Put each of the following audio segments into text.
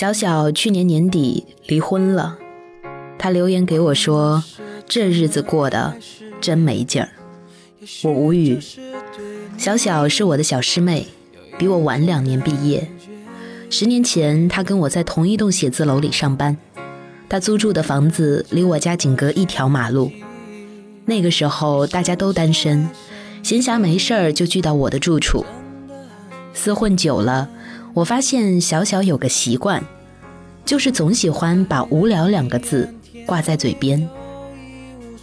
小小去年年底离婚了，他留言给我说：“这日子过得真没劲儿。”我无语。小小是我的小师妹，比我晚两年毕业。十年前，她跟我在同一栋写字楼里上班，她租住的房子离我家仅隔一条马路。那个时候大家都单身，闲暇没事儿就聚到我的住处。厮混久了，我发现小小有个习惯，就是总喜欢把“无聊”两个字挂在嘴边。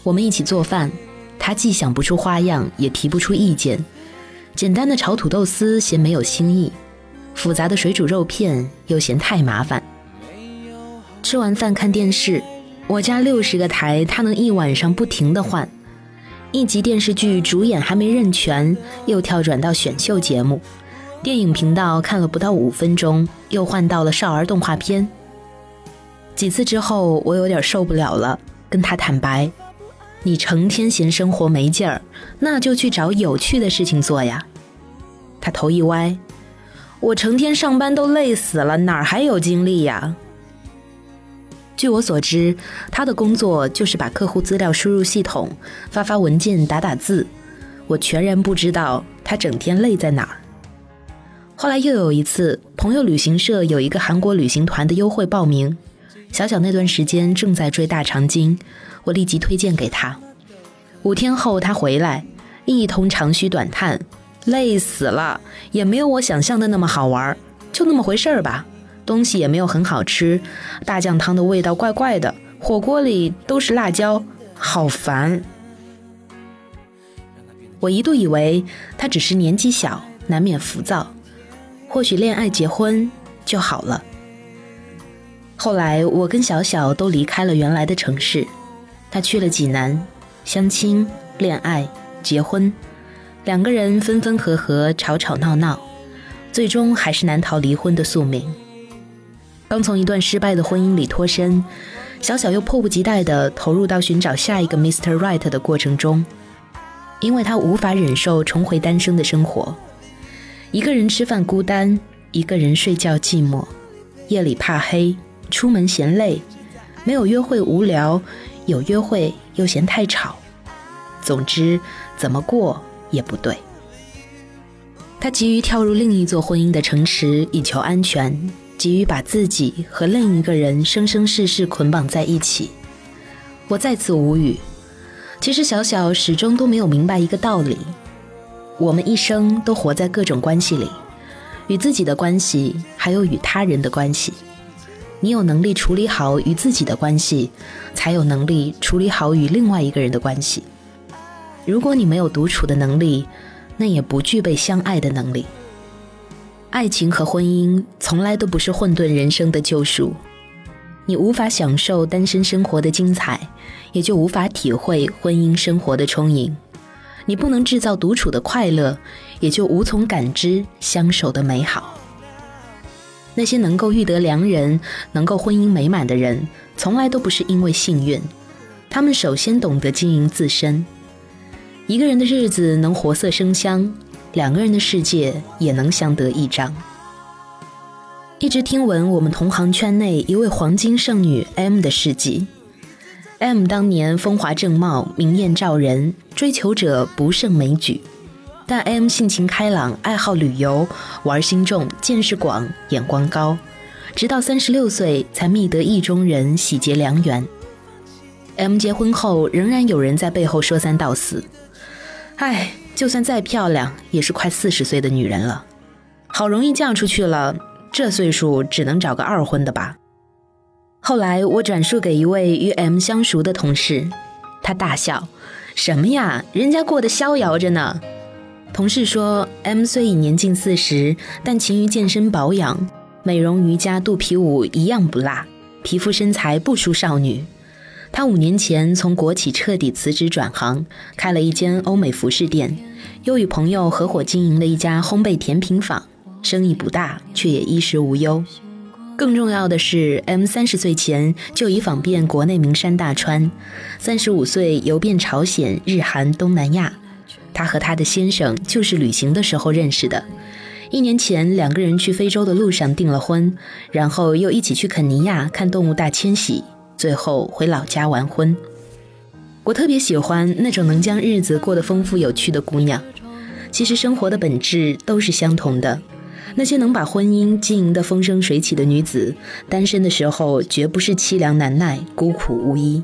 我们一起做饭，他既想不出花样，也提不出意见。简单的炒土豆丝嫌没有新意，复杂的水煮肉片又嫌太麻烦。吃完饭看电视，我家六十个台，他能一晚上不停的换。一集电视剧主演还没认全，又跳转到选秀节目。电影频道看了不到五分钟，又换到了少儿动画片。几次之后，我有点受不了了，跟他坦白：“你成天嫌生活没劲儿，那就去找有趣的事情做呀。”他头一歪：“我成天上班都累死了，哪儿还有精力呀？”据我所知，他的工作就是把客户资料输入系统，发发文件，打打字。我全然不知道他整天累在哪儿。后来又有一次，朋友旅行社有一个韩国旅行团的优惠报名，小小那段时间正在追大长今，我立即推荐给他。五天后他回来，一通长吁短叹，累死了，也没有我想象的那么好玩，就那么回事儿吧。东西也没有很好吃，大酱汤的味道怪怪的，火锅里都是辣椒，好烦。我一度以为他只是年纪小，难免浮躁。或许恋爱结婚就好了。后来我跟小小都离开了原来的城市，他去了济南，相亲、恋爱、结婚，两个人分分合合，吵吵闹闹，最终还是难逃离婚的宿命。刚从一段失败的婚姻里脱身，小小又迫不及待地投入到寻找下一个 Mr. Right 的过程中，因为他无法忍受重回单身的生活。一个人吃饭孤单，一个人睡觉寂寞，夜里怕黑，出门嫌累，没有约会无聊，有约会又嫌太吵。总之，怎么过也不对。他急于跳入另一座婚姻的城池以求安全，急于把自己和另一个人生生世世捆绑在一起。我再次无语。其实小小始终都没有明白一个道理。我们一生都活在各种关系里，与自己的关系，还有与他人的关系。你有能力处理好与自己的关系，才有能力处理好与另外一个人的关系。如果你没有独处的能力，那也不具备相爱的能力。爱情和婚姻从来都不是混沌人生的救赎。你无法享受单身生活的精彩，也就无法体会婚姻生活的充盈。你不能制造独处的快乐，也就无从感知相守的美好。那些能够遇得良人、能够婚姻美满的人，从来都不是因为幸运，他们首先懂得经营自身。一个人的日子能活色生香，两个人的世界也能相得益彰。一直听闻我们同行圈内一位黄金剩女 M 的事迹。M 当年风华正茂，明艳照人，追求者不胜枚举。但 M 性情开朗，爱好旅游，玩心重，见识广，眼光高。直到三十六岁才觅得意中人，喜结良缘。M 结婚后，仍然有人在背后说三道四。唉，就算再漂亮，也是快四十岁的女人了。好容易嫁出去了，这岁数只能找个二婚的吧。后来我转述给一位与 M 相熟的同事，他大笑：“什么呀，人家过得逍遥着呢。”同事说：“M 虽已年近四十，但勤于健身保养，美容瑜伽、肚皮舞一样不落，皮肤身材不输少女。他五年前从国企彻底辞职转行，开了一间欧美服饰店，又与朋友合伙经营了一家烘焙甜品坊，生意不大，却也衣食无忧。”更重要的是，M 三十岁前就已访遍国内名山大川，三十五岁游遍朝鲜、日韩、东南亚。他和他的先生就是旅行的时候认识的，一年前，两个人去非洲的路上订了婚，然后又一起去肯尼亚看动物大迁徙，最后回老家完婚。我特别喜欢那种能将日子过得丰富有趣的姑娘。其实生活的本质都是相同的。那些能把婚姻经营得风生水起的女子，单身的时候绝不是凄凉难耐、孤苦无依。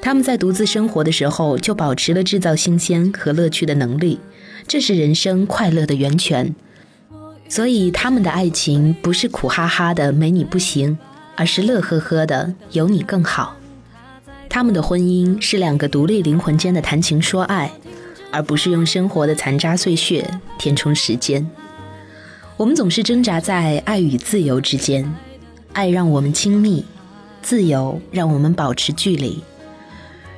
她们在独自生活的时候，就保持了制造新鲜和乐趣的能力，这是人生快乐的源泉。所以，他们的爱情不是苦哈哈的没你不行，而是乐呵呵的有你更好。他们的婚姻是两个独立灵魂间的谈情说爱，而不是用生活的残渣碎屑填充时间。我们总是挣扎在爱与自由之间，爱让我们亲密，自由让我们保持距离。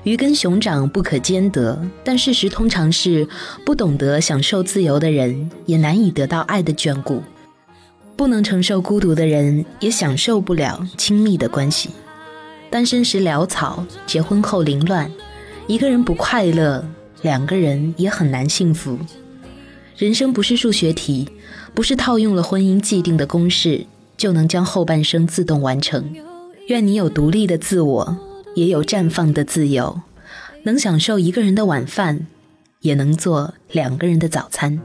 鱼跟熊掌不可兼得，但事实通常是，不懂得享受自由的人，也难以得到爱的眷顾；不能承受孤独的人，也享受不了亲密的关系。单身时潦草，结婚后凌乱。一个人不快乐，两个人也很难幸福。人生不是数学题，不是套用了婚姻既定的公式就能将后半生自动完成。愿你有独立的自我。也有绽放的自由，能享受一个人的晚饭，也能做两个人的早餐。